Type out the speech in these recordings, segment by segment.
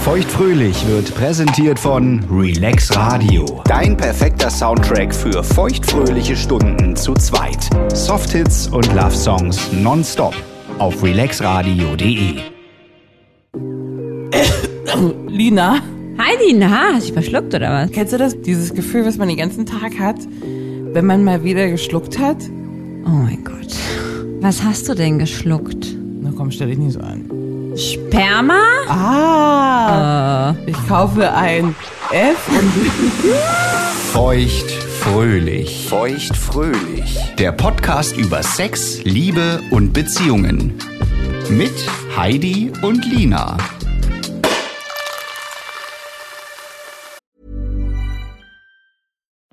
Feuchtfröhlich wird präsentiert von Relax Radio. Dein perfekter Soundtrack für feuchtfröhliche Stunden zu zweit. Softhits und Love Songs nonstop auf relaxradio.de. Lina, Heidi, na, hast du dich verschluckt oder was? kennst du das? Dieses Gefühl, was man den ganzen Tag hat, wenn man mal wieder geschluckt hat? Oh mein Gott. Was hast du denn geschluckt? Na komm, stell dich nicht so an. Sperma? Ah, ich kaufe ein F und Feuchtfröhlich. Feuchtfröhlich. Der Podcast über Sex, Liebe und Beziehungen. Mit Heidi und Lina.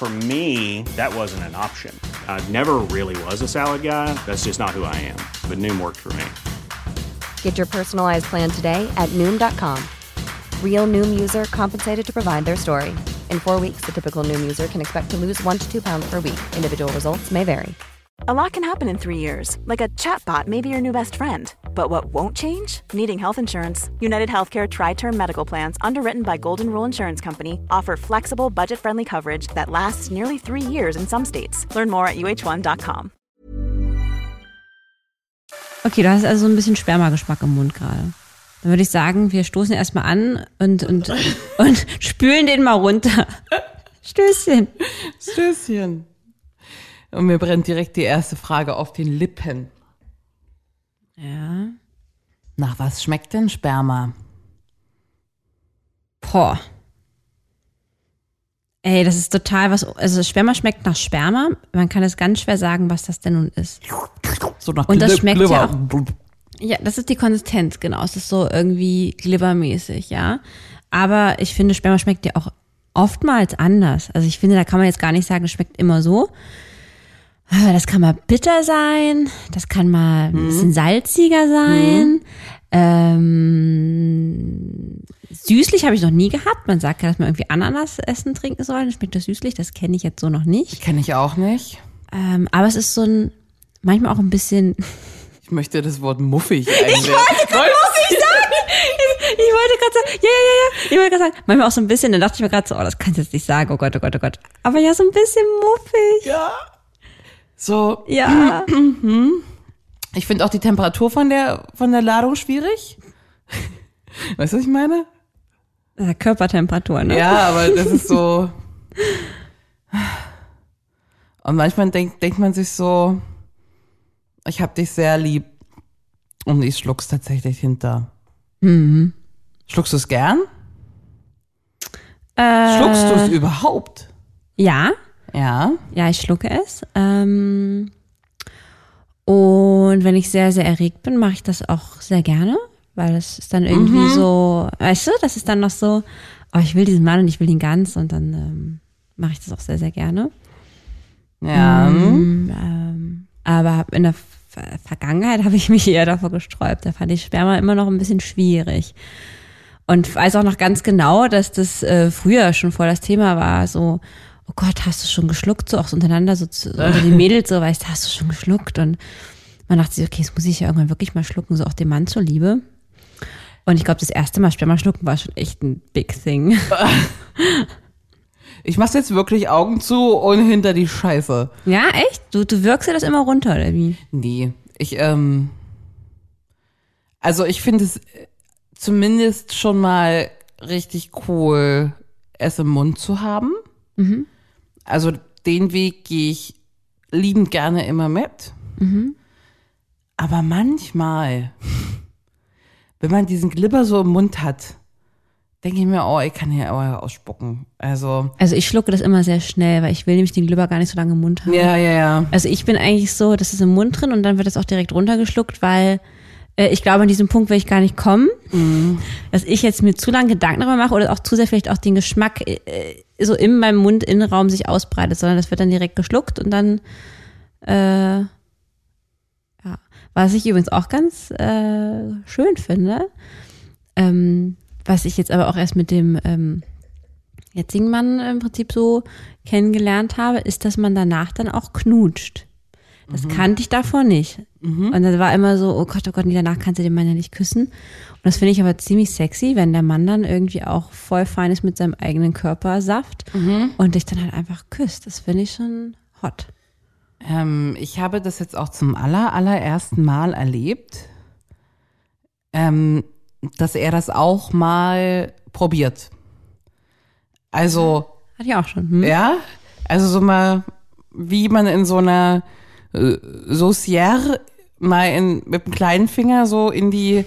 For me, that wasn't an option. I never really was a salad guy. That's just not who I am. But Noom worked for me. Get your personalized plan today at Noom.com. Real Noom user compensated to provide their story. In four weeks, the typical Noom user can expect to lose one to two pounds per week. Individual results may vary. A lot can happen in three years, like a chatbot may be your new best friend. But what won't change? Needing health insurance. United Healthcare Tri Term Medical Plans, underwritten by Golden Rule Insurance Company, offer flexible, budget friendly coverage that lasts nearly three years in some states. Learn more at uh1.com. Okay, du hast also so ein bisschen Spermageschmack im Mund gerade. Dann würde ich sagen, wir stoßen erstmal an und, und, und spülen den mal runter. Stößchen. Stößchen. Und mir brennt direkt die erste Frage auf den Lippen. Ja. Nach was schmeckt denn Sperma? Boah. Ey, das ist total was. Also Sperma schmeckt nach Sperma. Man kann es ganz schwer sagen, was das denn nun ist. So nach Und das schmeckt Glibber. ja auch- Ja, das ist die Konsistenz, genau. Es ist so irgendwie glibbermäßig, ja. Aber ich finde, Sperma schmeckt ja auch oftmals anders. Also ich finde, da kann man jetzt gar nicht sagen, es schmeckt immer so. Ah, Das kann mal bitter sein, das kann mal ein bisschen salziger sein. Ähm, süßlich habe ich noch nie gehabt. Man sagt ja, dass man irgendwie Ananas essen trinken soll. Dann schmeckt das süßlich. Das kenne ich jetzt so noch nicht. Kenne ich auch nicht. Ähm, aber es ist so ein, manchmal auch ein bisschen Ich möchte das Wort muffig einwerfen. Ich wollte gerade sagen, ja, ja, ja, ja. Ich wollte gerade sagen, manchmal auch so ein bisschen, dann dachte ich mir gerade so, oh, das kannst du jetzt nicht sagen, oh Gott, oh Gott, oh Gott. Aber ja, so ein bisschen muffig. Ja. So, Ja. ich finde auch die Temperatur von der, von der Ladung schwierig. Weißt du, was ich meine? ja. Körpertemperatur, ne? Ja, aber das ist so. Und manchmal denkt, denkt man sich so, ich hab dich sehr lieb. Und ich schluck's tatsächlich hinter. Mhm. Schluckst du es gern? Äh, Schluckst du es überhaupt? Ja, Ja. ja, ich schlucke es. Ähm, und wenn ich sehr, sehr erregt bin, mache ich das auch sehr gerne, weil es ist dann irgendwie so, weißt du, das ist dann noch so, oh, ich will diesen Mann und ich will ihn ganz und dann ähm, mache ich das auch sehr, sehr gerne. Ja. Ähm, aber hab in der Ver Vergangenheit habe ich mich eher davor gesträubt. Da fand ich Sperma immer noch ein bisschen schwierig. Und weiß auch noch ganz genau, dass das äh, früher schon voll das Thema war, so, oh Gott, hast du schon geschluckt? So auch so untereinander, so zu, unter den Mädels, so, weißt du, hast du schon geschluckt? Und man dachte sich, okay, das muss ich ja irgendwann wirklich mal schlucken, so auch dem Mann zuliebe. Und ich glaube, das erste Mal Sperma schlucken war schon echt ein Big Thing. Ich mach's jetzt wirklich Augen zu und hinter die Scheiße. Ja, echt? Du, du wirkst dir das immer runter, oder wie? Nee, ich, ähm, also ich finde es äh, zumindest schon mal richtig cool, es im Mund zu haben. Also den Weg gehe ich liebend gerne immer mit. Aber manchmal, wenn man diesen Glibber so im Mund hat, denke ich mir, oh, ich kann hier aber ausspucken. Also, Also ich schlucke das immer sehr schnell, weil ich will nämlich den Glibber gar nicht so lange im Mund haben. ja, ja, ja. Also ich bin eigentlich so, das ist im Mund drin und dann wird das auch direkt runtergeschluckt, weil ich glaube, an diesem Punkt will ich gar nicht kommen, dass ich jetzt mir zu lange Gedanken darüber mache oder auch zu sehr vielleicht auch den Geschmack äh, so in meinem Mundinnenraum sich ausbreitet, sondern das wird dann direkt geschluckt und dann, äh, ja. Was ich übrigens auch ganz äh, schön finde, ähm, was ich jetzt aber auch erst mit dem ähm, jetzigen Mann im Prinzip so kennengelernt habe, ist, dass man danach dann auch knutscht. Das kannte ich davor nicht. Und dann war immer so, oh Gott, oh Gott, nee, danach kannst du den Mann ja nicht küssen. Und das finde ich aber ziemlich sexy, wenn der Mann dann irgendwie auch voll fein ist mit seinem eigenen Körpersaft und dich dann halt einfach küsst. Das finde ich schon hot. Ähm, ich habe das jetzt auch zum aller, allerersten Mal erlebt, ähm, dass er das auch mal probiert. Also, Hatte ich auch schon. Hm? ja, also so mal, wie man in so einer äh, Saucière mal in, mit dem kleinen Finger so in die,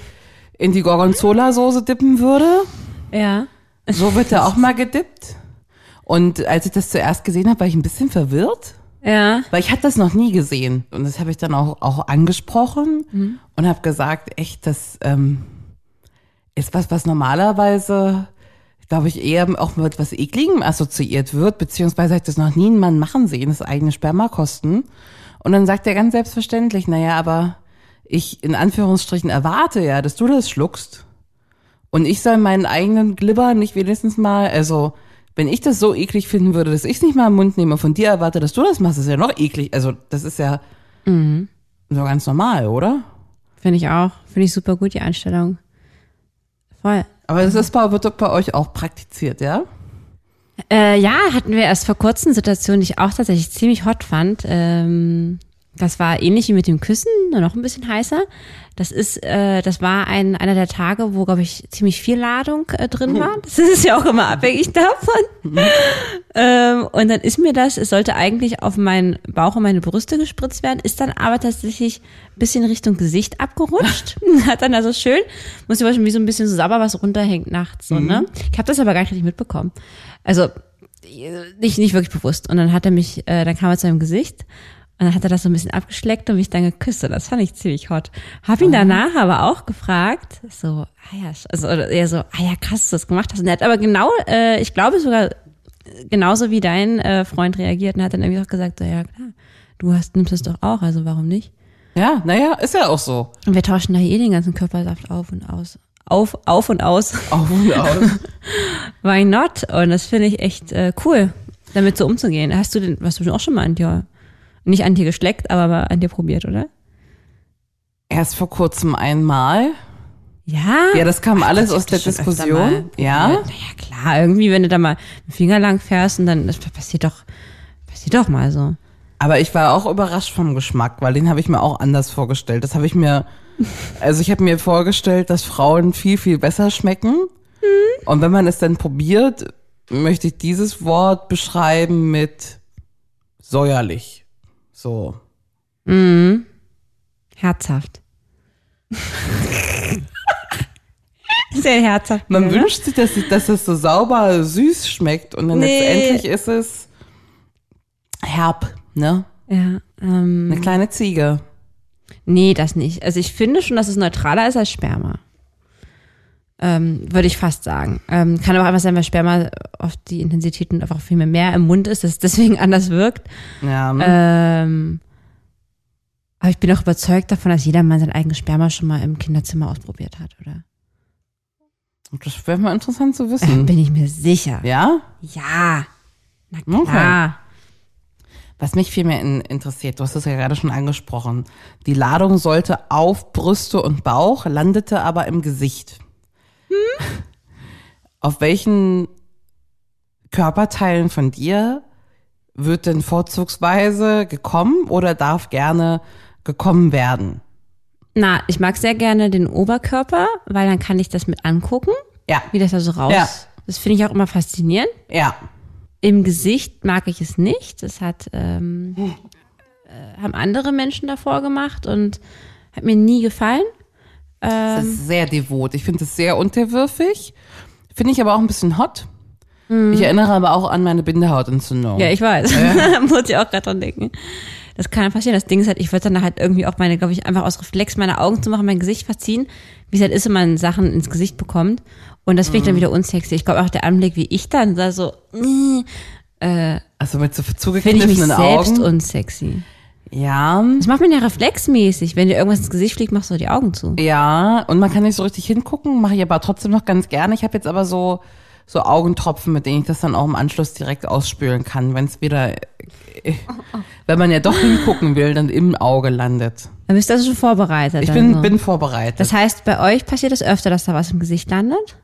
in die Gorgonzola-Soße dippen würde. Ja. So wird er auch mal gedippt. Und als ich das zuerst gesehen habe, war ich ein bisschen verwirrt. Ja. Weil ich hatte das noch nie gesehen. Und das habe ich dann auch, auch angesprochen und habe gesagt, echt, das ähm, ist was, was normalerweise, glaube ich, eher auch mit was Ekligem assoziiert wird, beziehungsweise habe ich das noch nie einen Mann machen sehen, das eigene Sperma kosten. Und dann sagt er ganz selbstverständlich, naja, aber ich in Anführungsstrichen erwarte ja, dass du das schluckst. Und ich soll meinen eigenen Glibber nicht wenigstens mal, also wenn ich das so eklig finden würde, dass ich es nicht mal im Mund nehme, von dir erwarte, dass du das machst, ist ja noch eklig. Also das ist ja so ganz normal, oder? Finde ich auch. Finde ich super gut, die Einstellung. Voll. Aber das ist bei, wird doch bei euch auch praktiziert, ja? Äh, ja, hatten wir erst vor kurzem Situation, die ich auch tatsächlich ziemlich hot fand. Ähm, das war ähnlich wie mit dem Küssen, nur noch ein bisschen heißer. Das ist, äh, das war ein, einer der Tage, wo, glaube ich, ziemlich viel Ladung äh, drin war. Das ist ja auch immer abhängig davon. ähm, und dann ist mir das, es sollte eigentlich auf meinen Bauch und meine Brüste gespritzt werden, ist dann aber tatsächlich ein bisschen Richtung Gesicht abgerutscht. Hat dann also schön, muss ich schon wie so ein bisschen so sauber was runterhängt nachts, so, ne? Ich habe das aber gar nicht richtig mitbekommen. Also, nicht, nicht wirklich bewusst. Und dann hat er mich, äh, dann kam er zu seinem Gesicht und dann hat er das so ein bisschen abgeschleckt und mich dann geküsst. Und das fand ich ziemlich hot. Hab ihn danach aber auch gefragt, so, ah ja, also eher so, ah ja, krass, dass du das gemacht hast. Und er hat aber genau, äh, ich glaube sogar genauso wie dein äh, Freund reagiert und hat dann irgendwie auch gesagt, so, ja klar, du hast, nimmst es doch auch, also warum nicht? Ja, naja, ist ja auch so. Und wir tauschen da eh den ganzen Körpersaft auf und aus. Auf, auf und aus. Auf und aus. Why not? Und das finde ich echt äh, cool, damit so umzugehen. Hast du denn, hast du auch schon mal an dir, nicht an dir geschleckt, aber an dir probiert, oder? Erst vor kurzem einmal. Ja. Ja, das kam alles ich hab aus der Diskussion. Ja. Naja, klar, irgendwie, wenn du da mal dem Finger lang fährst und dann, das passiert doch, passiert doch mal so. Aber ich war auch überrascht vom Geschmack, weil den habe ich mir auch anders vorgestellt. Das habe ich mir, also ich habe mir vorgestellt, dass Frauen viel, viel besser schmecken. Und wenn man es dann probiert, möchte ich dieses Wort beschreiben mit säuerlich. So. Herzhaft. Sehr herzhaft. Man oder? wünscht sich, dass, dass es so sauber süß schmeckt und dann Nee. letztendlich ist es herb, ne? Ja, ähm, Eine kleine Ziege. nee, das nicht. Also ich finde schon, dass es neutraler ist als Sperma. Ähm, würde ich fast sagen. Ähm, kann aber auch einfach sein, weil Sperma oft die Intensität und einfach viel mehr, mehr im Mund ist, dass es deswegen anders wirkt. Ja, ne? Ähm, aber ich bin auch überzeugt davon, dass jeder mal sein eigenes Sperma schon mal im Kinderzimmer ausprobiert hat, oder? das wäre mal interessant zu Äh, wissen. bin ich mir sicher. Ja? Ja. Na Okay. klar. Was mich viel mehr in, interessiert, du hast es ja gerade schon angesprochen. Die Ladung sollte auf Brüste und Bauch, landete aber im Gesicht. Auf welchen Körperteilen von dir wird denn vorzugsweise gekommen oder darf gerne gekommen werden? Na, ich mag sehr gerne den Oberkörper, weil dann kann ich das mit angucken, Ja, wie das da so raus. Ja. Das finde ich auch immer faszinierend. ja. Im Gesicht mag ich es nicht. Das hat ähm, äh, haben andere Menschen davor gemacht und hat mir nie gefallen. Das ist sehr devot. Ich finde es sehr unterwürfig. Finde ich aber auch ein bisschen hot. Ich erinnere aber auch an meine Bindehautentzündung. Ja, ich weiß. Muss ich auch gerade dran denken. Das kann passieren. Das Ding ist halt, ich würde dann halt irgendwie auch meine, glaube ich, einfach aus Reflex meine Augen zu machen, mein Gesicht verziehen, wie es halt ist, wenn man Sachen ins Gesicht bekommt. Und das finde ich dann wieder unsexy. Ich glaube auch der Anblick, wie ich dann da so, äh, Also mit so finde ich mich zugekniffenen selbst Augen. unsexy. Ja, Das macht man ja reflexmäßig. Wenn dir irgendwas ins Gesicht fliegt, machst du die Augen zu. ja. Und man kann nicht so richtig hingucken, mache ich aber trotzdem noch ganz gerne. Ich habe jetzt aber so so Augentropfen, mit denen ich das dann auch im Anschluss direkt ausspülen kann, wenn es wieder, äh, wenn man ja doch hingucken will, dann im Auge landet. Dann bist du also schon vorbereitet. Ich bin, also. bin vorbereitet. Das heißt, bei euch passiert es öfter, dass da was im Gesicht landet?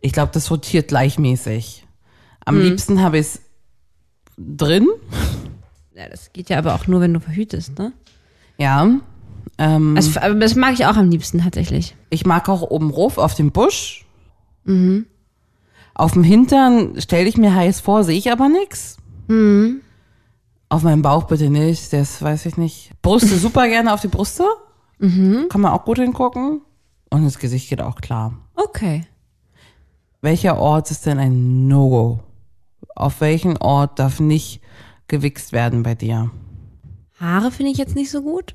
ich glaube, das rotiert gleichmäßig. Am Hm. liebsten habe ich es drin. Ja, das geht ja aber auch nur, wenn du verhütest, ne? Ja. Ähm, Also, aber das mag ich auch am liebsten tatsächlich. ich mag auch oben rauf auf dem Busch. Auf dem Hintern stelle ich mir heiß vor, sehe ich aber nix. Auf meinem Bauch bitte nicht, das weiß ich nicht. Brüste super gerne auf die Brüste. Kann man auch gut hingucken. Und das Gesicht geht auch klar. Okay. Welcher Ort ist denn ein No-Go? Auf welchen Ort darf nicht gewichst werden bei dir? Haare finde ich jetzt nicht so gut.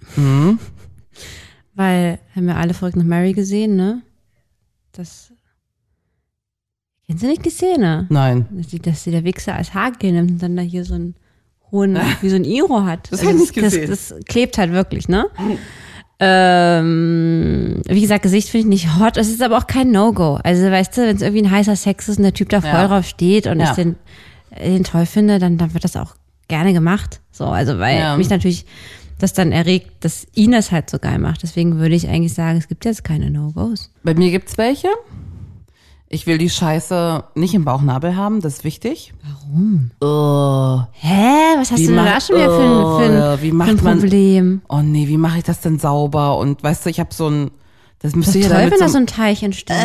Weil, haben wir alle verrückt nach Mary gesehen, ne? Das. Kennst du nicht die Szene? Nein. Dass, die, dass sie der Wichser als Haargel nimmt und dann da hier so einen hohen, wie so ein Iro hat. Das hab ich nicht gesehen. Das, das klebt halt wirklich, ne? Ähm, wie gesagt, Gesicht finde ich nicht hot. Es ist aber auch kein No-Go. Also, weißt du, wenn es irgendwie ein heißer Sex ist und der Typ da voll Ja. drauf steht und Ja. ich den, den toll finde, dann, dann wird das auch gerne gemacht. So, also, weil Ja. mich natürlich das dann erregt, dass ihn das halt so geil macht. Deswegen würde ich eigentlich sagen, es gibt jetzt keine No-Gos. Bei mir gibt's welche. Ich will die Scheiße nicht im Bauchnabel haben, das ist wichtig. Warum? Oh, Hä? Was hast Wie du denn da schon wieder für ein, für ein, wie für macht ein man- Problem? oh nee, wie mache ich das denn sauber? Und weißt du, ich habe so ein, das Das müsste ist ja toll, wenn da so so, ein Teich entsteht.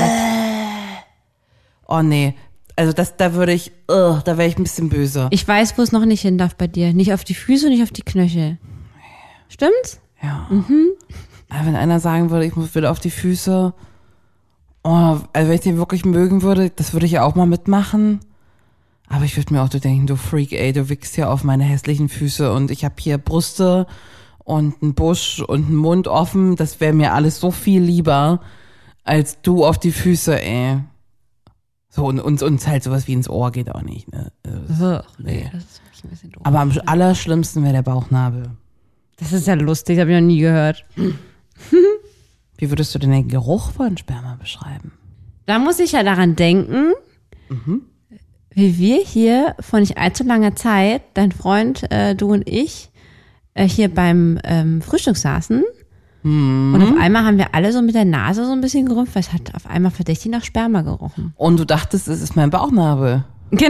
oh nee, also das, da würde ich, oh, da wäre ich ein bisschen böse. Ich weiß, wo es noch nicht hin darf bei dir. Nicht auf die Füße, nicht auf die Knöchel. Stimmt's? Ja. Aber wenn einer sagen würde, ich muss wieder auf die Füße, oh, also wenn ich den wirklich mögen würde, das würde ich ja auch mal mitmachen. Aber ich würde mir auch so denken, du Freak, ey, du wickst ja auf meine hässlichen Füße und ich habe hier Brüste und einen Busch und einen Mund offen. Das wäre mir alles so viel lieber, als du auf die Füße, ey. So, und uns, uns halt sowas wie ins Ohr geht auch nicht, ne? Also, nee. Das ist wirklich ein bisschen doof. Aber am allerschlimmsten wäre der Bauchnabel. Das ist ja lustig, habe ich noch nie gehört. Wie würdest du denn den Geruch von Sperma beschreiben? Da muss ich ja daran denken, wie wir hier vor nicht allzu langer Zeit, dein Freund, äh, du und ich, äh, hier beim ähm, Frühstück saßen. Und auf einmal haben wir alle so mit der Nase so ein bisschen gerümpft, weil es hat auf einmal verdächtig nach Sperma gerochen. Und du dachtest, es ist mein Bauchnabel. Genau.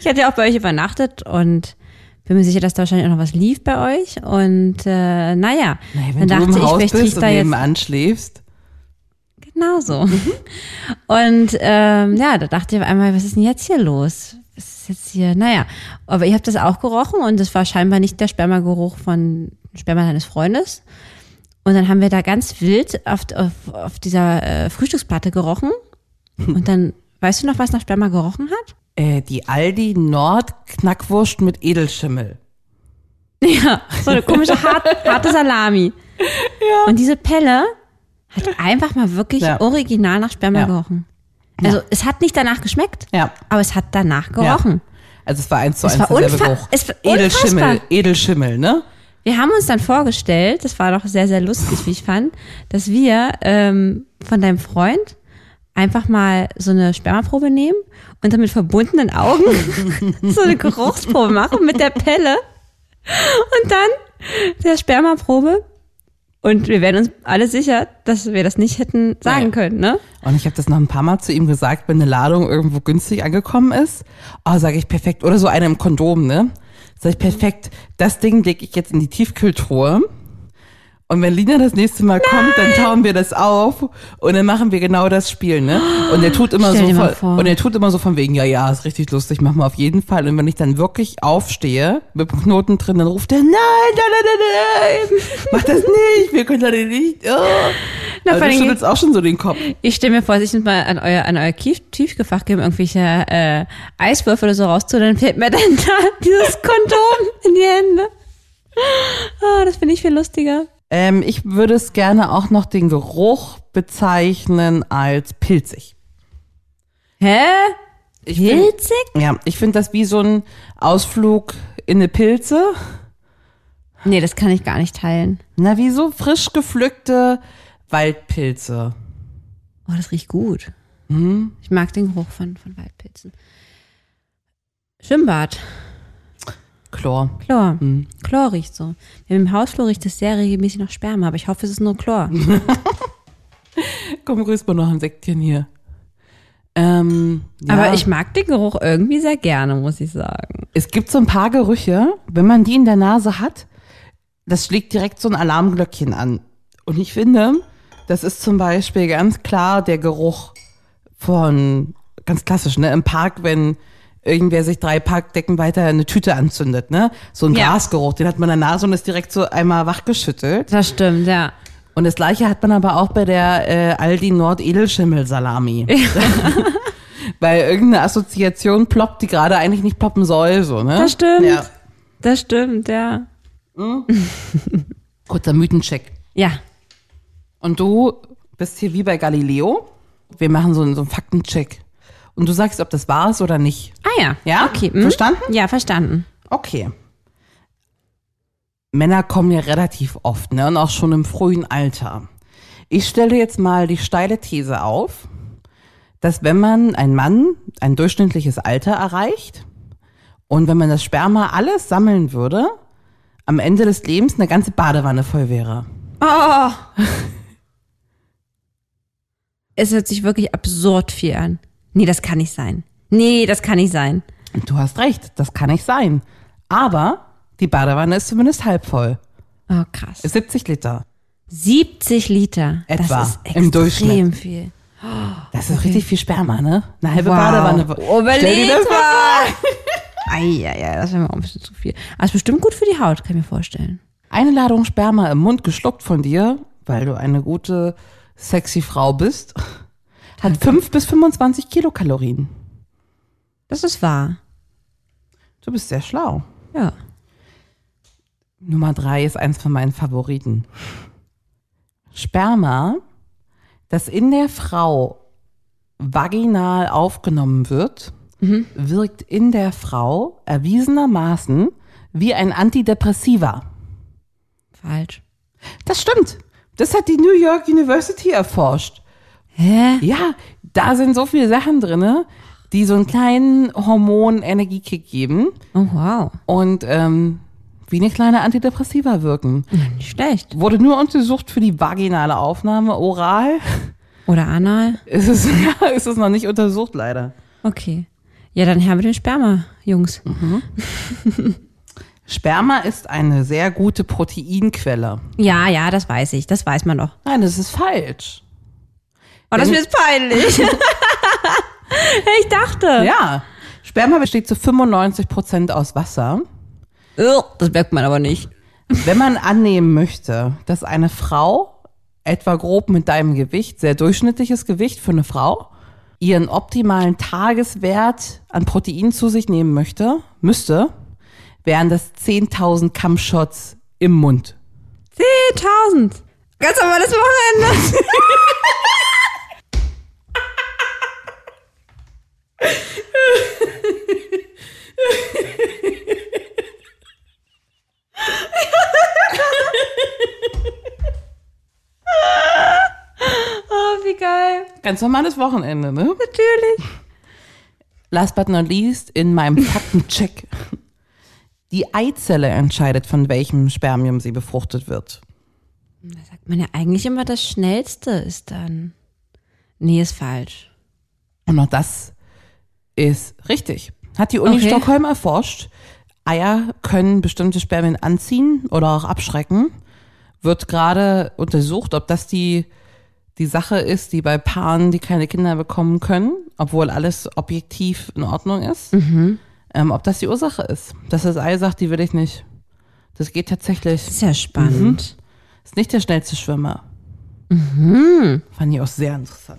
ich hatte ja auch bei euch übernachtet und bin mir sicher, dass da wahrscheinlich auch noch was lief bei euch. Und äh, naja, Nee, wenn dann du dachte im ich, Haus bist riecht und da jetzt nebenan schläfst. Genau so. Und ähm, ja, da dachte ich auf einmal, was ist denn jetzt hier los? Was ist jetzt hier? Naja, aber ihr habt das auch gerochen und es war scheinbar nicht der Spermageruch von Sperma deines Freundes. Und dann haben wir da ganz wild auf, auf, auf dieser äh, Frühstücksplatte gerochen. Und dann, weißt du noch, was nach Sperma gerochen hat? Äh, die Aldi Nord Knackwurst mit Edelschimmel. Ja, so eine komische hart, harte Salami. Ja. Und diese Pelle hat einfach mal wirklich Ja. original nach Sperma Ja. gerochen. Also es hat nicht danach geschmeckt, Ja. aber es hat danach gerochen. Also es war eins zu Es eins war derselbe Geruch. es war Edelschimmel. Edelschimmel, ne? Wir haben uns dann vorgestellt, das war doch sehr, sehr lustig, wie ich fand, dass wir ähm, von deinem Freund einfach mal so eine Spermaprobe nehmen und dann mit verbundenen Augen so eine Geruchsprobe machen mit der Pelle und dann der Spermaprobe. Und wir werden uns alle sicher, dass wir das nicht hätten sagen Nein. können, ne? Und ich habe das noch ein paar Mal zu ihm gesagt, wenn eine Ladung irgendwo günstig angekommen ist. Oh, sage ich perfekt. Oder so eine im Kondom, ne? Sag ich perfekt. Das Ding lege ich jetzt in die Tiefkühltruhe. Und wenn Lina das nächste Mal kommt, dann tauen wir das auf und dann machen wir genau das Spiel, ne? Und er tut immer Stell so von, und er tut immer so von wegen, ja, ja, ist richtig lustig, machen wir auf jeden Fall. Und wenn ich dann wirklich aufstehe, mit dem Knoten drin, dann ruft er, nein, nein, nein, nein, nein, mach das nicht, wir können das nicht. Oh. Na, Also du schüttelst auch schon so den Kopf. Ich stelle mir vor, sich mal an euer, an euer Tief Tiefgefach geben, irgendwelche äh, Eiswürfel oder so rauszu, dann fällt mir dann da dieses Kondom in die Hände. Ah, das finde ich viel lustiger. Ähm, ich würde es gerne auch noch den Geruch bezeichnen als pilzig. Hä? Ich find- Pilzig? Ja, ich finde das wie so ein Ausflug in eine Pilze. Nee, das kann ich gar nicht teilen. Na, wie so frisch gepflückte Waldpilze. Oh, das riecht gut. Ich mag den Geruch von, von Waldpilzen. Schwimmbad. Chlor. Chlor. Chlor riecht so. Im Hausflur riecht es sehr regelmäßig nach Sperma, aber ich hoffe, es ist nur Chlor. Komm, grüß mal noch ein Säckchen hier. Ähm, ja. Aber ich mag den Geruch irgendwie sehr gerne, muss ich sagen. Es gibt so ein paar Gerüche, wenn man die in der Nase hat, das schlägt direkt so ein Alarmglöckchen an. Und ich finde, das ist zum Beispiel ganz klar der Geruch von, ganz klassisch, ne, im Park, wenn irgendwer sich drei Parkdecken weiter eine Tüte anzündet, ne? So ein Ja. Gasgeruch, den hat man in der Nase und ist direkt so einmal wachgeschüttelt. Das stimmt, ja. Und das gleiche hat man aber auch bei der äh, Aldi Nord Edelschimmelsalami. Weil irgendeine Assoziation ploppt, die gerade eigentlich nicht ploppen soll, so, ne? Das stimmt. Ja. Das stimmt, ja. Kurzer Mythencheck. Ja. Und du bist hier wie bei Galileo. Wir machen so so einen Faktencheck. Und du sagst, ob das wahr ist oder nicht. Ah ja. Ja? Okay. mhm. Verstanden? Ja, verstanden. Okay. Männer kommen ja relativ oft, ne? Und auch schon im frühen Alter. Ich stelle jetzt mal die steile These auf, dass wenn man, ein Mann, ein durchschnittliches Alter erreicht und wenn man das Sperma alles sammeln würde, am Ende des Lebens eine ganze Badewanne voll wäre. Oh. Es hört sich wirklich absurd viel an. Nee, das kann nicht sein. Nee, das kann nicht sein. Du hast recht, das kann nicht sein. Aber die Badewanne ist zumindest halb voll. Oh, krass. Ist 70 Liter. 70 Liter. Etwa, Das ist im extrem Durchschnitt. viel. Das ist richtig viel Sperma, ne? Eine halbe Wow. Badewanne. Überleg Stell dir das mal. Eieiei, das wäre mir auch ein bisschen zu viel. Aber ist bestimmt gut für die Haut, kann ich mir vorstellen. Eine Ladung Sperma im Mund geschluckt von dir, weil du eine gute, sexy Frau bist, hat 5 bis 25 Kilokalorien. Das ist wahr. Du bist sehr schlau. Ja. Nummer drei ist eins von meinen Favoriten. Sperma, das in der Frau vaginal aufgenommen wird, wirkt in der Frau erwiesenermaßen wie ein Antidepressiva. Falsch. Das stimmt. Das hat die New York University erforscht. Hä? Ja, da sind so viele Sachen drinne, die so einen kleinen Hormon-Energiekick geben Oh, wow. und ähm, wie eine kleine Antidepressiva wirken. Nicht schlecht. Wurde nur untersucht für die vaginale Aufnahme. Oral Oder anal? ist es, ja, ist es noch nicht untersucht, leider. Okay. Ja, dann her mit dem Sperma, Jungs. Sperma ist eine sehr gute Proteinquelle. Ja, ja, das weiß ich. Das weiß man doch. Nein, das ist falsch. Oh, das jetzt peinlich. ich dachte. Ja, Sperma besteht zu 95 Prozent aus Wasser. Das merkt man aber nicht. Wenn man annehmen möchte, dass eine Frau etwa grob mit deinem Gewicht, sehr durchschnittliches Gewicht für eine Frau, ihren optimalen Tageswert an Protein zu sich nehmen möchte, müsste, wären das 10.000 Kammshots im Mund. 10.000. Ganz aber das Wochenende. oh, wie geil. Ganz normales Wochenende, ne? Natürlich. Last but not least, in meinem Faktencheck. Die Eizelle entscheidet, von welchem Spermium sie befruchtet wird. Da sagt man ja eigentlich immer, das Schnellste ist dann. Nee, ist falsch. Und auch das ist richtig. Hat die Uni Okay. Stockholm erforscht. Eier können bestimmte Spermien anziehen oder auch abschrecken. Wird gerade untersucht, ob das die, die Sache ist, die bei Paaren, die keine Kinder bekommen können, obwohl alles objektiv in Ordnung ist, ähm, ob das die Ursache ist. Dass das Ei sagt, die will ich nicht. Das geht tatsächlich. Ist ja spannend. Ist nicht der schnellste Schwimmer. Mhm. Fand ich auch sehr interessant.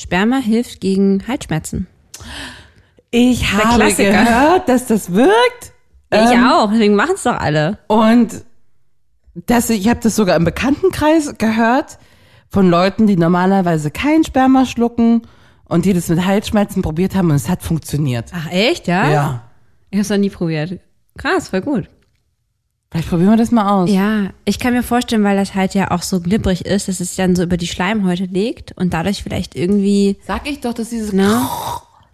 Sperma hilft gegen Halsschmerzen. Ich habe gehört, dass das wirkt. Ich Ähm, auch, deswegen machen es doch alle. Und das, ich habe das sogar im Bekanntenkreis gehört von Leuten, die normalerweise kein Sperma schlucken und die das mit Halsschmerzen probiert haben und es hat funktioniert. Ach echt, ja? Ja. Ich habe es noch nie probiert. Krass, voll gut. Vielleicht probieren wir das mal aus. Ja, ich kann mir vorstellen, weil das halt ja auch so glibberig ist, dass es dann so über die Schleimhäute legt und dadurch vielleicht irgendwie, Sag ich doch, dass dieses ne?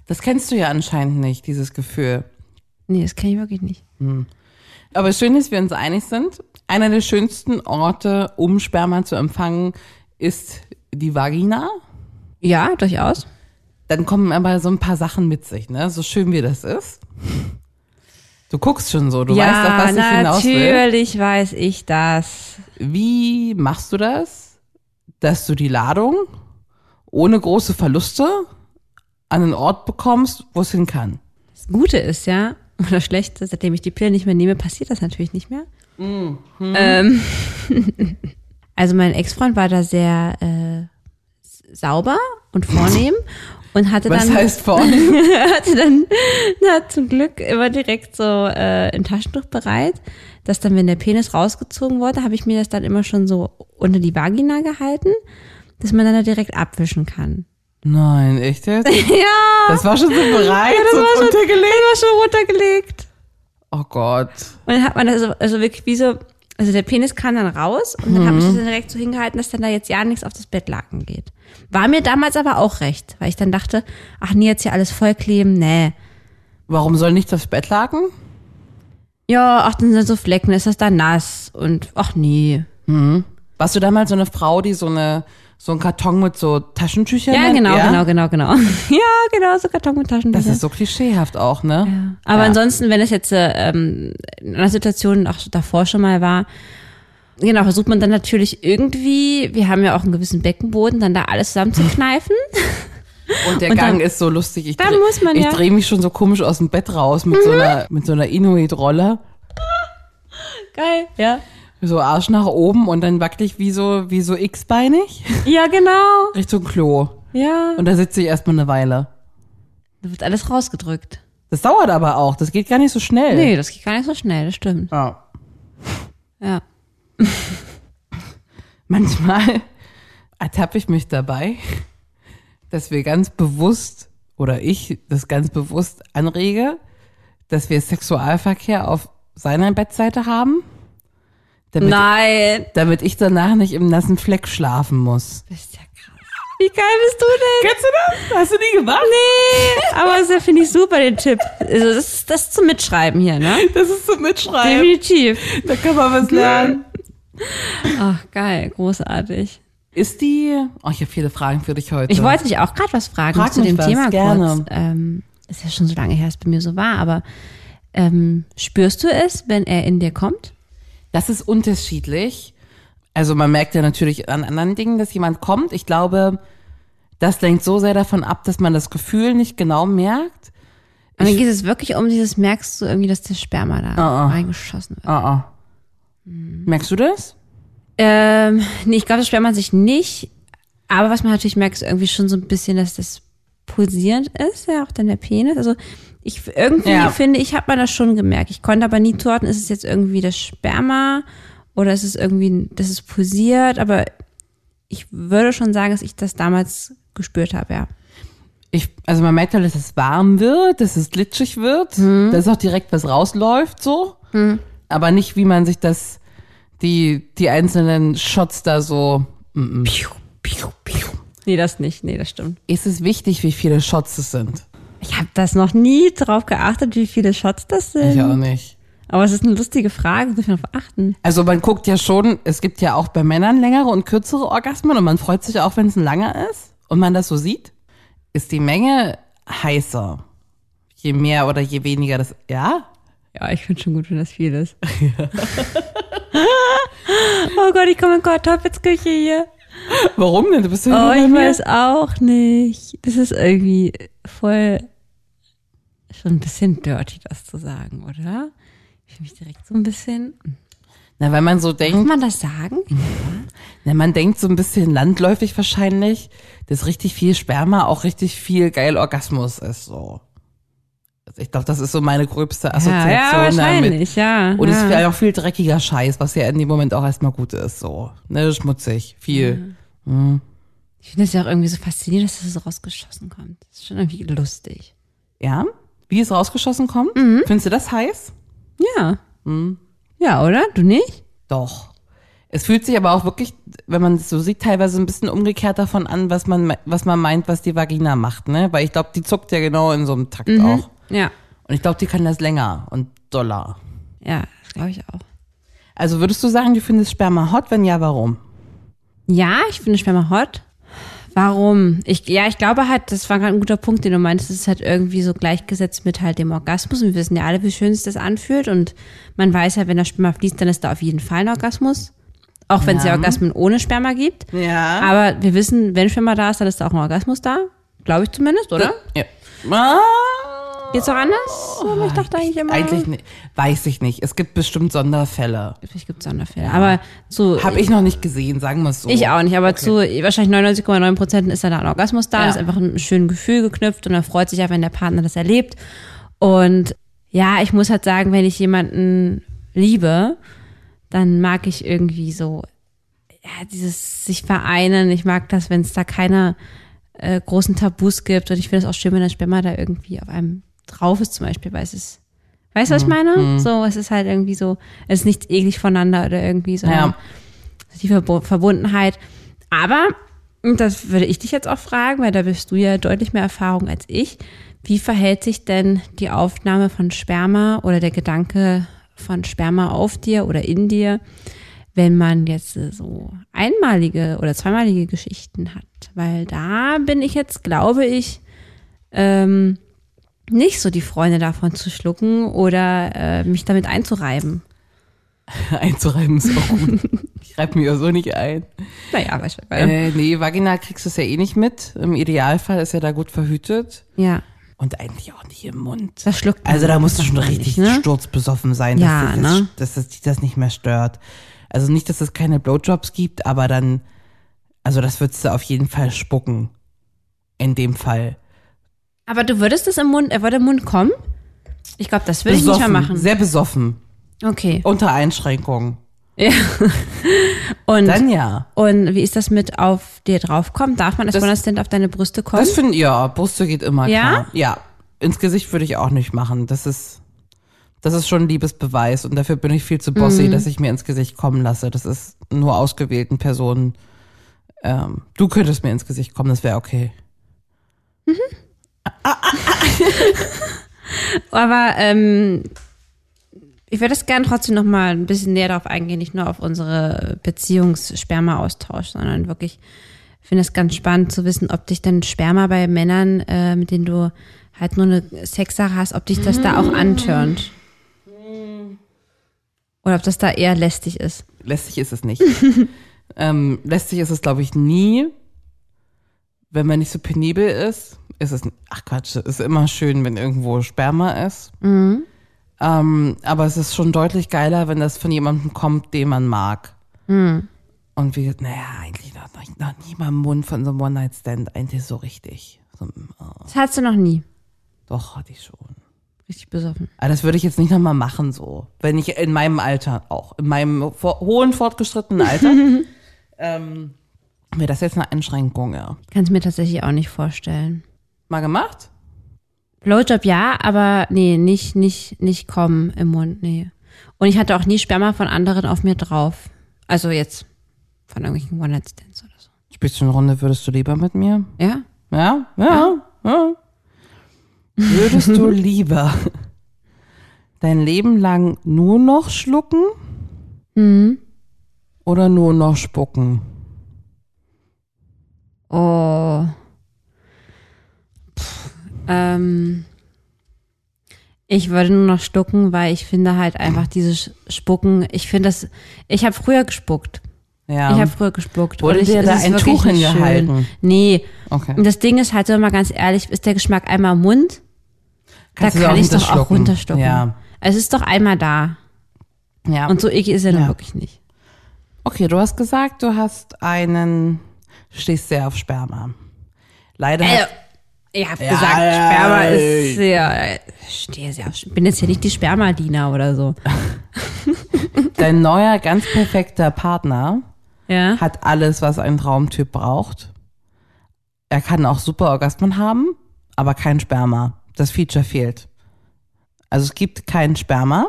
Das kennst du ja anscheinend nicht, dieses Gefühl. Nee, das kenne ich wirklich nicht. Aber schön, dass wir uns einig sind. Einer der schönsten Orte, um Sperma zu empfangen, ist die Vagina. Ja, durchaus. Dann kommen aber so ein paar Sachen mit sich, ne? So schön wie das ist. Du guckst schon so, du ja, weißt auf was ich hinaus will. natürlich weiß ich das. Wie machst du das, dass du die Ladung ohne große Verluste an einen Ort bekommst, wo es hin kann? Das Gute ist ja, oder Schlechte, seitdem ich die Pille nicht mehr nehme, passiert das natürlich nicht mehr. Mhm. Ähm, also mein Ex-Freund war da sehr äh, sauber und vornehm und hatte Was dann heißt vorne? hatte dann na, zum Glück immer direkt so äh, ein Taschentuch bereit, dass dann, wenn der Penis rausgezogen wurde, habe ich mir das dann immer schon so unter die Vagina gehalten, dass man dann da direkt abwischen kann. Nein, echt jetzt? Ja, Das war schon so bereit das und war schon, untergelegt? das war schon runtergelegt. Oh Gott. Und dann hat man das so, also wirklich wie so, also der Penis kam dann raus und dann habe ich das dann direkt so hingehalten, dass dann da jetzt ja nichts auf das Bettlaken geht. War mir damals aber auch recht, weil ich dann dachte, ach nee, jetzt hier alles vollkleben, nee. Warum soll nicht das Bettlaken? Ja, ach, dann sind so Flecken, ist das dann nass und ach nee. Warst du damals so eine Frau, die so eine so einen Karton mit so Taschentüchern? Ja, genau, genau, genau, genau. ja, genau, so Karton mit Taschentüchern. Das ist so klischeehaft auch, ne? Aber Ja. ansonsten, wenn es jetzt äh, ähm, in einer Situation auch davor schon mal war, genau, versucht man dann natürlich irgendwie, wir haben ja auch einen gewissen Beckenboden, dann da alles zusammenzukneifen. Und der Und dann- Gang ist so lustig. Ich dann dreh- muss man ich ja- Mhm. drehe mich schon so komisch aus dem Bett raus mit so einer mit so einer Inuit-Rolle. Geil, ja. So Arsch nach oben und dann wackel ich wie so, wie so x-beinig Ja, genau. Richtung Klo. Ja. Und da sitze ich erstmal eine Weile. Da wird alles rausgedrückt. Das dauert aber auch. Das geht gar nicht so schnell. Nee, das geht gar nicht so schnell, das stimmt. Ja. Ja. Manchmal ertappe ich mich dabei, dass wir ganz bewusst oder ich das ganz bewusst anrege, dass wir Sexualverkehr auf seiner Bettseite haben, damit, Nein. damit ich danach nicht im nassen Fleck schlafen muss. Bist ja krass. Wie geil bist du denn? Kennst du das? Hast du nie gemacht? Nee, aber das finde ich super, den Tipp. Also das ist das ist zum Mitschreiben hier, ne? Das ist zum Mitschreiben. Definitiv. Da kann man was lernen. Ach, geil, großartig. Ist die, oh, ich habe viele Fragen für dich heute. Ich wollte dich auch gerade was fragen Frag zu dem was, Thema gerne. kurz. Ähm, ist ja schon so lange her, dass es bei mir so war, aber ähm, spürst du es, wenn er in dir kommt? Das ist unterschiedlich. Also man merkt ja natürlich an anderen Dingen, dass jemand kommt. Ich glaube, das lenkt so sehr davon ab, dass man das Gefühl nicht genau merkt. Und dann geht es wirklich um dieses, merkst du irgendwie, dass der Sperma da Ah, ah. reingeschossen wird? Ah, ah. Merkst du das? Ähm, nee, ich glaube, das sperrt man sich nicht. Aber was man natürlich merkt, ist irgendwie schon so ein bisschen, dass das pulsierend ist, ja auch dann der Penis. Also ich irgendwie Ja. finde, ich habe man das schon gemerkt. Ich konnte aber nie zuordnen, ist es jetzt irgendwie das Sperma oder ist es irgendwie, dass es pulsiert, aber ich würde schon sagen, dass ich das damals gespürt habe, ja. Ich, also man merkt halt, dass es warm wird, dass es glitschig wird, dass auch direkt was rausläuft, so. Aber nicht, wie man sich das, die, die einzelnen Shots da so. Mm -mm. Nee, das nicht. Nee, das stimmt. Ist es wichtig, wie viele Shots es sind? Ich habe das noch nie drauf geachtet, wie viele Shots das sind. Ich auch nicht. Aber es ist eine lustige Frage, muss ich darauf achten. Also man guckt ja schon, es gibt ja auch bei Männern längere und kürzere Orgasmen und man freut sich auch, wenn es ein langer ist und man das so sieht. Ist die Menge heißer, je mehr oder je weniger das, ja? Ja, ich finde schon gut, wenn das viel ist. oh Gott, ich komme in Kartoffelsküche hier. Warum denn? Du bist ja Oh, ich mir. weiß auch nicht. Das ist irgendwie voll schon ein bisschen dirty, das zu sagen, oder? Ich fühle mich direkt so ein bisschen. Na, weil man so Kann denkt, man das sagen? na, man denkt so ein bisschen landläufig wahrscheinlich, dass richtig viel Sperma auch richtig viel geil Orgasmus ist, so. Ich glaube, das ist so meine gröbste Assoziation ja, ja, damit. wahrscheinlich, ja. Und es ist ja. auch viel dreckiger Scheiß, was ja in dem Moment auch erstmal gut ist, so. Ne, schmutzig, viel. Ich finde es ja auch irgendwie so faszinierend, dass das so rausgeschossen kommt. Das ist schon irgendwie lustig. Ja? Wie es rausgeschossen kommt? Mhm. Findest du das heiß? Ja. Ja, oder? Du nicht? Doch. Es fühlt sich aber auch wirklich, wenn man es so sieht, teilweise ein bisschen umgekehrt davon an, was man, was man meint, was die Vagina macht, ne? Weil ich glaube, die zuckt ja genau in so einem Takt Mhm. auch. Ja. Und ich glaube, die kann das länger und doller. Ja, das glaube ich auch. Also würdest du sagen, du findest Sperma hot? Wenn ja, warum? Ja, ich finde Sperma hot. Warum? Ich, ja, ich glaube halt, das war gerade ein guter Punkt, den du meinst. Es ist halt irgendwie so gleichgesetzt mit halt dem Orgasmus. Und wir wissen ja alle, wie schön sich das anfühlt. Und man weiß ja, wenn das Sperma fließt, dann ist da auf jeden Fall ein Orgasmus. Auch wenn es ja Orgasmen ohne Sperma gibt. Ja. Aber wir wissen, wenn Sperma da ist, dann ist da auch ein Orgasmus da. Glaube ich zumindest, oder? Ja. Ah, Geht's auch anders? Aber ich dachte eigentlich immer. eigentlich nicht. Weiß ich nicht. Es gibt bestimmt Sonderfälle. Vielleicht gibt es Sonderfälle. Aber so. Habe ich noch nicht gesehen, sagen wir es so. Ich auch nicht, aber zu wahrscheinlich 99,9 Prozent ist da ein Orgasmus da, Ja. ist einfach ein schönes Gefühl geknüpft und er freut sich ja, wenn der Partner das erlebt. Und ja, ich muss halt sagen, wenn ich jemanden liebe, dann mag ich irgendwie so, ja, dieses sich vereinen. Ich mag das, wenn es da keine äh, großen Tabus gibt. Und ich finde es auch schön, wenn der Sperma da irgendwie auf einem drauf ist, zum Beispiel, weil es ist, weißt du, was ich meine? So, es ist halt irgendwie so, es ist nichts eklig voneinander oder irgendwie so Ja. die Verbo Verbundenheit. Aber, und das würde ich dich jetzt auch fragen, weil da bist du ja deutlich mehr Erfahrung als ich. Wie verhält sich denn die Aufnahme von Sperma oder der Gedanke von Sperma auf dir oder in dir, wenn man jetzt so einmalige oder zweimalige Geschichten hat? Weil da bin ich jetzt, glaube ich, ähm, nicht so die Freunde davon zu schlucken oder äh, mich damit einzureiben. Einzureiben ist auch gut. ich reibe mir ja so nicht ein. Naja, du, Äh, nee, Vagina kriegst du es ja eh nicht mit. Im Idealfall ist ja da gut verhütet. ja, Und eigentlich auch nicht im Mund. das schluckt man Also da musst du schon richtig ne? sturzbesoffen sein, Ja, dass, das, ne? dass das, dich das nicht mehr stört. Also nicht, dass es keine Blowjobs gibt, aber dann, also das würdest du auf jeden Fall spucken. In dem Fall. Aber du würdest es im Mund, er würde im Mund kommen? Ich glaube, das würde ich nicht mehr machen. Sehr besoffen. Okay. Unter Einschränkungen. Ja. Und, Dann ja. und wie ist das mit auf dir draufkommen? Darf man als One-Assistent auf deine Brüste kommen? Das finde ja, Brüste geht immer Ja? klar. Ja. Ins Gesicht würde ich auch nicht machen. Das ist, das ist schon ein Liebesbeweis und dafür bin ich viel zu bossy, Mhm. dass ich mir ins Gesicht kommen lasse. Das ist nur ausgewählten Personen. Ähm, du könntest mir ins Gesicht kommen, das wäre okay. Aber ähm, ich würde das gerne trotzdem noch mal ein bisschen näher darauf eingehen, nicht nur auf unsere Beziehungssperma-Austausch, sondern wirklich ich finde es ganz spannend zu wissen, ob dich dann Sperma bei Männern, äh, mit denen du halt nur eine Sexsache hast, ob dich das da auch antörnt. Oder ob das da eher lästig ist. Lästig ist es nicht. ähm, lästig ist es, glaube ich, nie. Wenn man nicht so penibel ist, ist es, ach Quatsch, es ist immer schön, wenn irgendwo Sperma ist. Mhm. Ähm, aber es ist schon deutlich geiler, wenn das von jemandem kommt, den man mag. Mhm. Und wie, naja, eigentlich noch, noch, nie mal im Mund von so einem One-Night-Stand, eigentlich so richtig. Das hattest du noch nie. Doch, hatte ich schon. Richtig besoffen. Aber das würde ich jetzt nicht nochmal machen, so. Wenn ich in meinem Alter auch, in meinem vor, hohen, fortgeschrittenen Alter, ähm, wäre das jetzt eine Einschränkung, ja. Kann es mir tatsächlich auch nicht vorstellen. Mal gemacht? Blowjob ja, aber nee, nicht, nicht, nicht kommen im Mund, nee. Und ich hatte auch nie Sperma von anderen auf mir drauf. Also jetzt von irgendwelchen One-Night-Stands oder so. Spielst du eine Runde, würdest du lieber mit mir? Ja? Ja, ja, ja. Würdest du lieber dein Leben lang nur noch schlucken Mhm. oder nur noch spucken? Oh. Ähm. Ich würde nur noch stucken, weil ich finde halt einfach dieses Spucken, ich finde das, ich habe früher gespuckt. Ja. Ich habe früher gespuckt. Wurde dir da ein Tuch schön. hingehalten? Nee. Okay. Und das Ding ist halt, so mal ganz ehrlich, ist der Geschmack einmal im Mund, Kannst da kann ich doch auch runterstucken. Ja. Es ist doch einmal da. ja. Und so eklig ist er dann Ja. wirklich nicht. Okay, du hast gesagt, du hast einen, stehst sehr auf Sperma. Leider Äh, hat, ich habe Ja, gesagt, ja, Sperma ist sehr, ich stehe sehr ich bin jetzt hier nicht die Spermadiener oder so. dein neuer, ganz perfekter Partner Ja? hat alles, was ein Traumtyp braucht. Er kann auch super Orgasmen haben, aber kein Sperma. Das Feature fehlt. Also es gibt kein Sperma.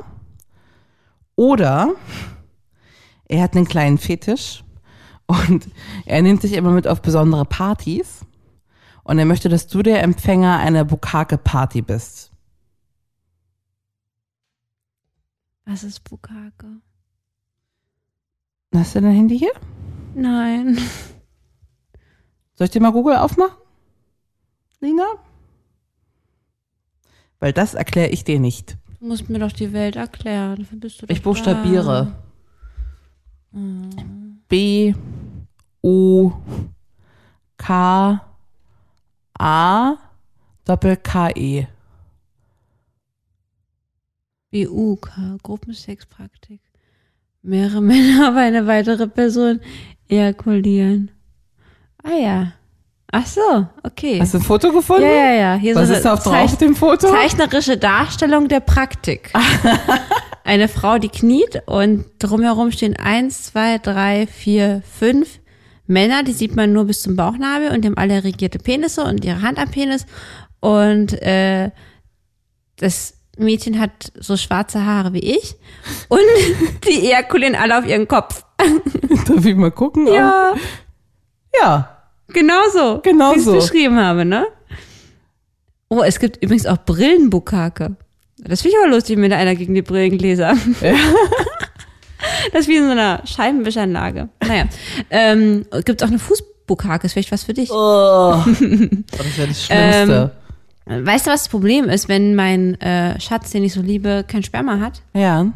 Oder er hat einen kleinen Fetisch und er nimmt sich immer mit auf besondere Partys und er möchte, dass du der Empfänger einer Bukake-Party bist. Was ist Bukake? Hast du dein Handy hier? Nein. Soll ich dir mal Google aufmachen? Lina? Weil das erkläre ich dir nicht. Du musst mir doch die Welt erklären. Dafür bist du Ich buchstabiere. da. B U K A Doppel K E. BUK, Gruppensexpraktik. Mehrere Männer auf eine weitere Person ejakulieren. Ah ja. Ach so, okay. Hast du ein Foto gefunden? ja, ja, ja. Hier Was so ist da drauf auf dem Foto? zeichnerische Darstellung der Praktik. Eine Frau, die kniet und drumherum stehen eins, zwei, drei, vier, fünf Männer, die sieht man nur bis zum Bauchnabel und die haben alle regierte Penisse und ihre Hand am Penis. Und äh, das Mädchen hat so schwarze Haare wie ich und die ejakulieren alle auf ihren Kopf. Darf ich mal gucken? Ja, Ja. genau so. Genau wie ich so. es beschrieben habe, ne? Oh, es gibt übrigens auch Brillenbukake. Das finde ich aber lustig mit einer gegen die Brillengläser. Das ist wie in so einer Scheibenwischanlage. Naja. Ähm, gibt auch eine Fußbukake, ist vielleicht was für dich. Oh, das wäre das Schlimmste. Weißt du, was das Problem ist, wenn mein äh, Schatz, den ich so liebe, kein Sperma hat? ja.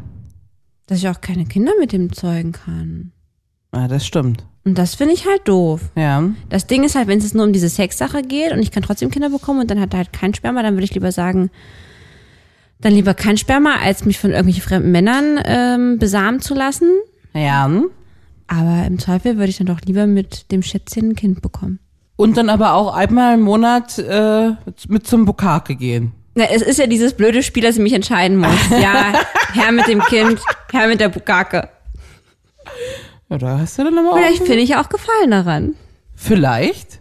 Dass ich auch keine Kinder mit dem zeugen kann. ja, das stimmt. Und das finde ich halt doof. Ja. Das Ding ist halt, wenn es nur um diese Sexsache geht und ich kann trotzdem Kinder bekommen und dann hat er halt kein Sperma, dann würde ich lieber sagen, dann lieber kein Sperma, als mich von irgendwelchen fremden Männern ähm, besamen zu lassen. Ja. Aber im Zweifel würde ich dann doch lieber mit dem Schätzchen ein Kind bekommen. Und dann aber auch einmal im Monat äh, mit zum Bukake gehen. Na, es ist ja dieses blöde Spiel, dass ich mich entscheiden muss. Ja, Herr mit dem Kind, Herr mit der Bukake. Ja, da hast du dann aber Vielleicht auch. finde ich auch Gefallen daran. Vielleicht.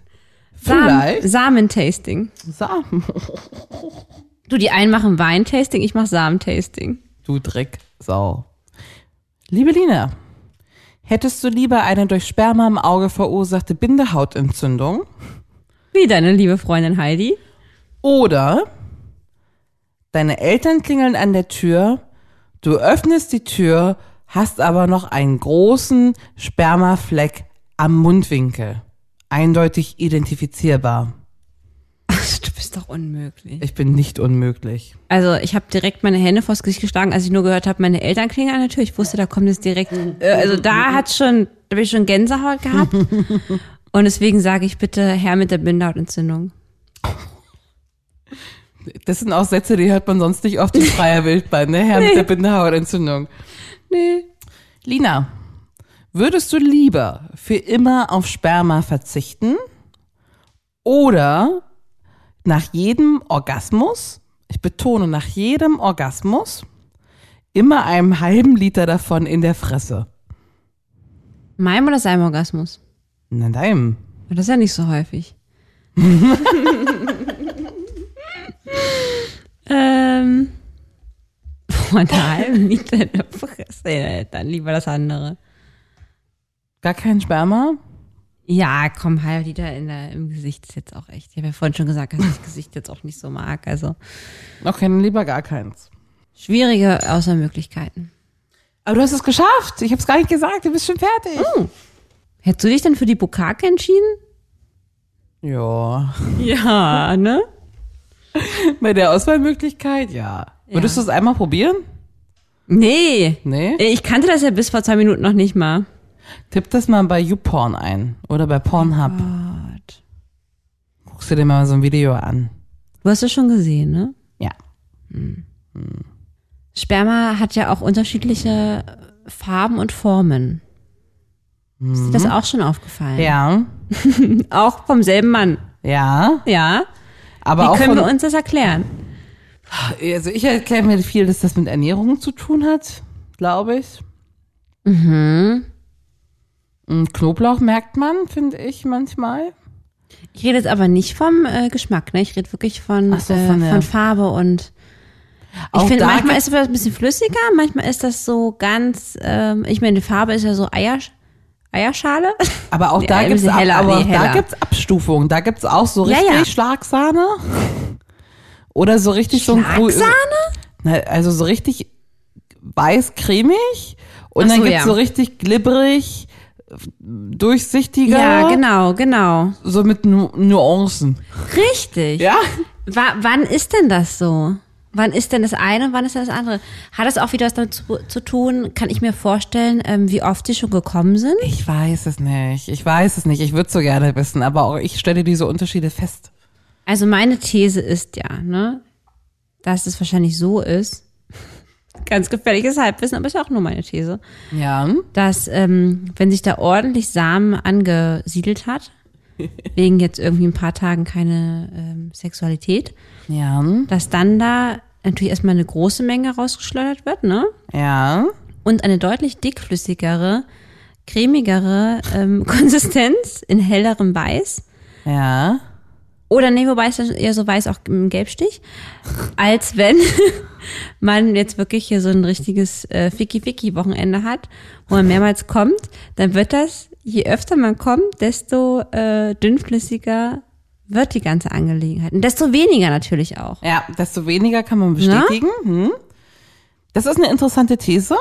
Samen, Vielleicht. Samentasting. Samen. Du, die einen machen Weintasting, ich mache Samentasting. Du Drecksau. Liebe Lina, hättest du lieber eine durch Sperma im Auge verursachte Bindehautentzündung Wie deine liebe Freundin Heidi. oder deine Eltern klingeln an der Tür, du öffnest die Tür, hast aber noch einen großen Spermafleck am Mundwinkel. Eindeutig identifizierbar. Ach, du bist doch unmöglich. Ich bin nicht unmöglich. Also ich habe direkt meine Hände vors Gesicht geschlagen, als ich nur gehört habe, meine Eltern klingeln an der Tür. Ich wusste, da kommt es direkt. Äh, also da hat schon, da habe ich schon Gänsehaut gehabt. Und deswegen sage ich bitte Herr mit der Bindehautentzündung. Das sind auch Sätze, die hört man sonst nicht oft in freier Wildbahn, ne? Herr mit der Bindehautentzündung. Nee. Lina, würdest du lieber für immer auf Sperma verzichten oder nach jedem Orgasmus, ich betone nach jedem Orgasmus, immer einem halben Liter davon in der Fresse. Meinem oder seinem Orgasmus? Na deinem. Das ist ja nicht so häufig. ähm, einer halben Liter in der Fresse, dann lieber das andere. Gar kein Sperma? Ja, komm, halb Liter in der, im Gesicht ist jetzt auch echt. Ich habe ja vorhin schon gesagt, dass ich das Gesicht jetzt auch nicht so mag. Also Okay, dann lieber gar keins. schwierige Außermöglichkeiten. Aber du hast es geschafft. Ich habe es gar nicht gesagt. Du bist schon fertig. Hättest du dich denn für die Bukake entschieden? Ja. Ja, ne? Bei der Auswahlmöglichkeit, ja. Würdest du es einmal probieren? Nee. Nee? Ich kannte das ja bis vor zwei Minuten noch nicht mal. Tipp das mal bei YouPorn ein. Oder bei Pornhub. Gott. Guckst du dir mal so ein Video an. Du hast es schon gesehen, ne? Ja. Sperma hat ja auch unterschiedliche Farben und Formen. Ist dir das auch schon aufgefallen? Ja. Auch vom selben Mann. Ja. Ja. Aber Wie auch können wir uns das erklären? Also ich erkläre mir viel, dass das mit Ernährung zu tun hat, glaube ich. Mhm. Knoblauch merkt man, finde ich manchmal. Ich rede jetzt aber nicht vom äh, Geschmack, ne? Ich rede wirklich von, so, äh, von der- von Farbe und ich finde, manchmal ist es ein bisschen flüssiger, manchmal ist das so ganz, ähm, ich meine, die Farbe ist ja so Eier, Eierschale. Aber auch da ein gibt's bisschen ab, aber nee, da gibt's Abstufungen. Da gibt's auch so Ja, richtig ja. Schlagsahne. Oder so richtig so ein Schlagsahne? Na, also so richtig weiß-cremig. Und Ach dann so, gibt's ja. so richtig glibberig, durchsichtiger. Ja, genau, genau. So mit Nu Nuancen. Richtig. Ja? Wa wann ist denn das so? Wann ist denn das eine und wann ist das andere? Hat das auch wieder was damit zu, zu tun? Kann ich mir vorstellen, ähm, wie oft sie schon gekommen sind? Ich weiß es nicht. Ich weiß es nicht. Ich würde so gerne wissen, aber auch ich stelle diese Unterschiede fest. Also meine These ist ja, ne, dass es wahrscheinlich so ist. Ganz gefährliches Halbwissen, aber ist ja auch nur meine These. Ja. dass ähm, wenn sich da ordentlich Samen angesiedelt hat, wegen jetzt irgendwie ein paar Tagen keine ähm, Sexualität, Ja. dass dann da natürlich erstmal eine große Menge rausgeschleudert wird, ne? Ja. Und eine deutlich dickflüssigere, cremigere ähm, Konsistenz in hellerem Weiß. Ja. Oder nee, wobei es eher so weiß auch im Gelbstich, als wenn man jetzt wirklich hier so ein richtiges äh, Ficky-Ficky-Wochenende hat, wo man mehrmals kommt, dann wird das, je öfter man kommt, desto äh, dünnflüssiger wird die ganze Angelegenheit. Und desto weniger natürlich auch. Ja, desto weniger kann man bestätigen. Hm. Das ist eine interessante These.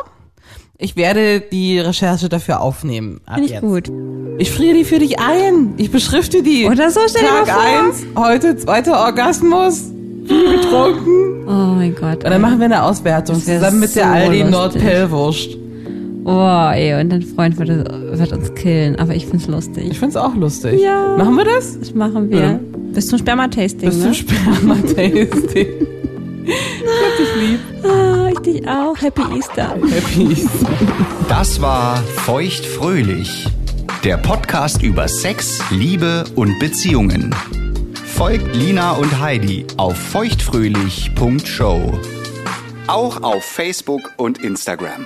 Ich werde die Recherche dafür aufnehmen. Finde ich jetzt. gut. Ich friere die für dich ein. Ich beschrifte die. Oder so, stell dir Tag mal vor. eins, heute zweiter Orgasmus. Viel getrunken. Oh mein Gott. Und dann machen wir eine Auswertung zusammen mit der so Aldi lustig. Nordpellwurst. Oh, ey, und dein Freund wird, wird uns killen, aber ich find's lustig. Ich find's auch lustig. Ja. Machen wir das? Das machen wir. Ja. Bis zum Sperma-Tasting, Bis ne? zum Sperma-Tasting. ich hab dich lieb. Ah, ich dich auch. Happy Easter. Happy Easter. Das war Feuchtfröhlich, der Podcast über Sex, Liebe und Beziehungen. Folgt Lina und Heidi auf feuchtfröhlich.show. Auch auf Facebook und Instagram.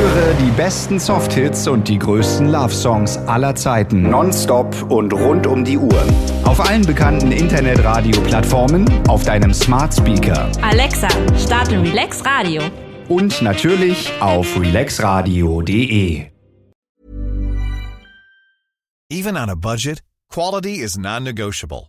Höre die besten Softhits und die größten Love Songs aller Zeiten nonstop und rund um die Uhr. Auf allen bekannten Internetradio-Plattformen, auf deinem Smart Speaker Alexa, starte Relax Radio. und natürlich auf relaxradio.de. Even on a budget, quality is non-negotiable.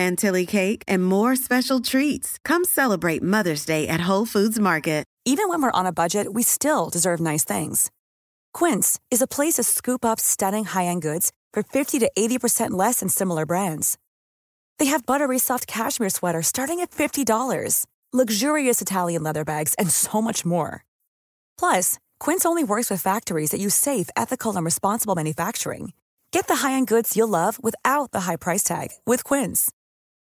chantilly cake, and more special treats. Come celebrate Mother's Day at Whole Foods Market. Even when we're on a budget, we still deserve nice things. Quince is a place to scoop up stunning high-end goods for 50 to 80% less than similar brands. They have buttery soft cashmere sweaters starting at $50, luxurious Italian leather bags, and so much more. Plus, Quince only works with factories that use safe, ethical, and responsible manufacturing. Get the high-end goods you'll love without the high price tag with Quince.